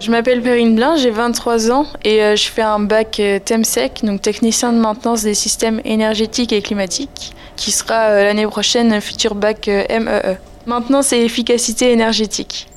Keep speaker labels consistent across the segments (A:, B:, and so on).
A: Je m'appelle Perrine Blin, j'ai 23 ans et euh, je fais un bac euh, TEMSEC, donc technicien de maintenance des systèmes énergétiques et climatiques, qui sera euh, l'année prochaine futur bac MEE. Maintenance et efficacité énergétique.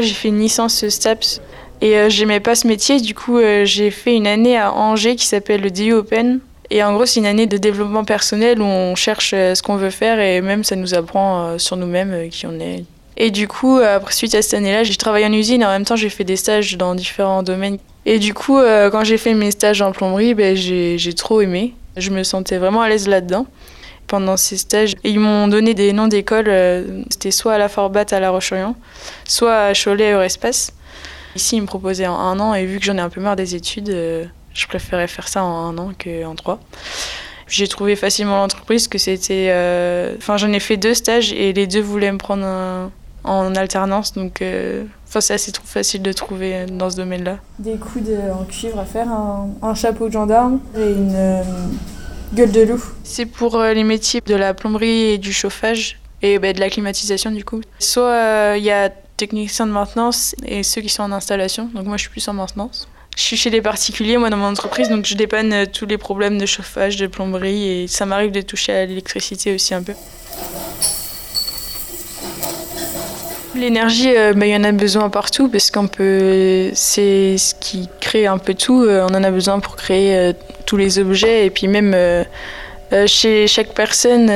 A: J'ai fait une licence STAPS et j'aimais pas ce métier, du coup j'ai fait une année à Angers qui s'appelle le DU Open. Et en gros, c'est une année de développement personnel où on cherche ce qu'on veut faire et même ça nous apprend sur nous-mêmes qui on est. Et du coup, euh, après, suite à cette année-là, j'ai travaillé en usine et en même temps, j'ai fait des stages dans différents domaines. Et du coup, euh, quand j'ai fait mes stages en plomberie, ben, j'ai trop aimé. Je me sentais vraiment à l'aise là-dedans pendant ces stages. Et ils m'ont donné des noms d'écoles. Euh, c'était soit à la Forbat à La Roche-Orient, soit à Cholet Eurespace. Ici, ils me proposaient en un an et vu que j'en ai un peu marre des études, je préférais faire ça en un an qu'en trois. J'ai trouvé facilement l'entreprise que c'était. Enfin, j'en ai fait deux stages et les deux voulaient me prendre un, en alternance. Donc, euh, c'est assez facile de trouver euh, dans ce domaine-là.
B: Des coudes en cuivre à faire, un, chapeau de gendarme et une euh, gueule de loup.
A: C'est pour les métiers de la plomberie et du chauffage et bah, de la climatisation du coup. Soit il y a techniciens de maintenance et ceux qui sont en installation. Donc moi je suis plus en maintenance. Je suis chez les particuliers, moi, dans mon entreprise, donc je dépanne tous les problèmes de chauffage, de plomberie, et ça m'arrive de toucher à l'électricité aussi un peu. L'énergie, euh, bah, il y en a besoin partout parce qu'on peut, c'est ce qui crée un peu tout. Euh, on en a besoin pour créer euh, tous les objets et puis même chez chaque personne,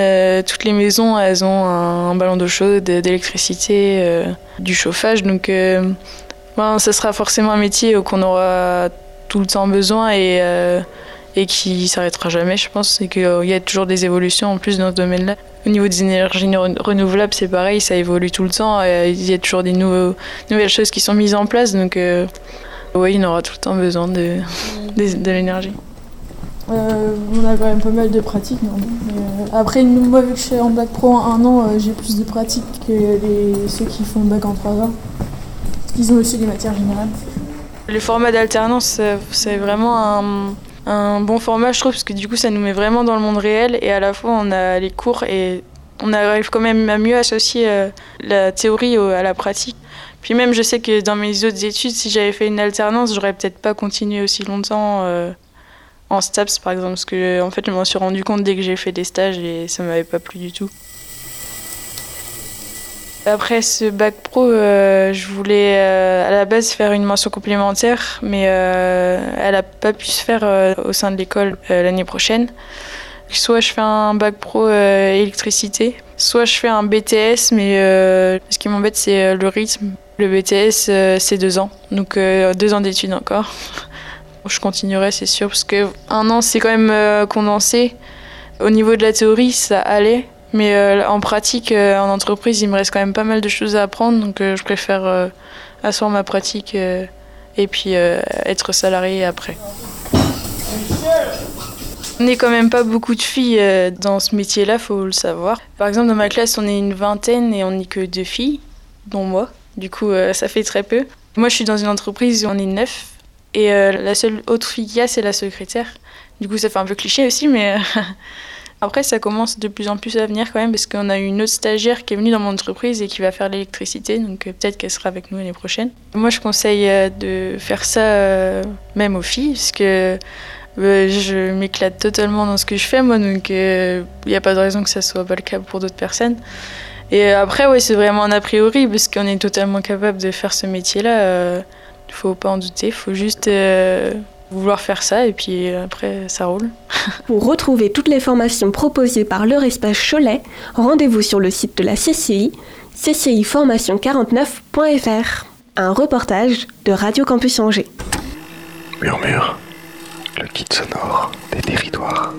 A: toutes les maisons, elles ont un, ballon d'eau chaude, d'électricité, du chauffage. Donc, ben, ça sera forcément un métier qu'on aura tout le temps besoin et et qui s'arrêtera jamais, je pense. C'est qu'il y a toujours des évolutions en plus dans ce domaine-là. Au niveau des énergies renouvelables, c'est pareil, ça évolue tout le temps. Il y a toujours des nouveaux, nouvelles choses qui sont mises en place. Donc, euh, oui, il aura tout le temps besoin de, de, l'énergie.
B: Euh, on a quand même pas mal de pratiques. Non euh, après, moi, vu que je suis en bac pro en un an, j'ai plus de pratiques que les, ceux qui font bac en trois ans. Ils ont aussi des matières générales.
A: Le format d'alternance, c'est vraiment un un bon format, je trouve, parce que du coup, ça nous met vraiment dans le monde réel et à la fois, on a les cours et on arrive quand même à mieux associer euh, la théorie à la pratique. Puis même, je sais que dans mes autres études, si j'avais fait une alternance, j'aurais peut-être pas continué aussi longtemps euh, en STAPS, par exemple, parce que en fait, je m'en suis rendu compte dès que j'ai fait des stages et ça m'avait pas plu du tout. Après ce bac pro, euh, je voulais à la base faire une mention complémentaire, mais euh, elle n'a pas pu se faire au sein de l'école l'année prochaine. Soit je fais un bac pro électricité, soit je fais un BTS, mais ce qui m'embête c'est le rythme. Le BTS c'est deux ans, donc deux ans d'études encore. je continuerai c'est sûr, parce que un an c'est quand même condensé. Au niveau de la théorie ça allait, mais euh, en pratique, euh, en entreprise, il me reste quand même pas mal de choses à apprendre, donc euh, je préfère asseoir ma pratique et puis être salarié après. On n'est quand même pas beaucoup de filles dans ce métier-là, faut le savoir. Par exemple, dans ma classe, on est une vingtaine et on n'est que deux filles, dont moi. Du coup, ça fait très peu. Moi, je suis dans une entreprise où on est neuf et la seule autre fille qu'il y a, c'est la secrétaire. Du coup, ça fait un peu cliché aussi, mais Après, ça commence de plus en plus à venir quand même parce qu'on a une autre stagiaire qui est venue dans mon entreprise et qui va faire l'électricité, donc euh, peut-être qu'elle sera avec nous l'année prochaine. Moi, je conseille euh, de faire ça euh, même aux filles parce que je m'éclate totalement dans ce que je fais, moi, donc il n'y a pas de raison que ça soit pas le cas pour d'autres personnes. Et après, oui, c'est vraiment un a priori parce qu'on est totalement capable de faire ce métier-là. Il faut pas en douter, il faut juste vouloir faire ça et puis après ça roule.
C: Pour retrouver toutes les formations proposées par leur espace Cholet, rendez-vous sur le site de la CCI, cciformation49.fr. Un reportage de Radio Campus Angers.
D: Murmure, le kit sonore des territoires.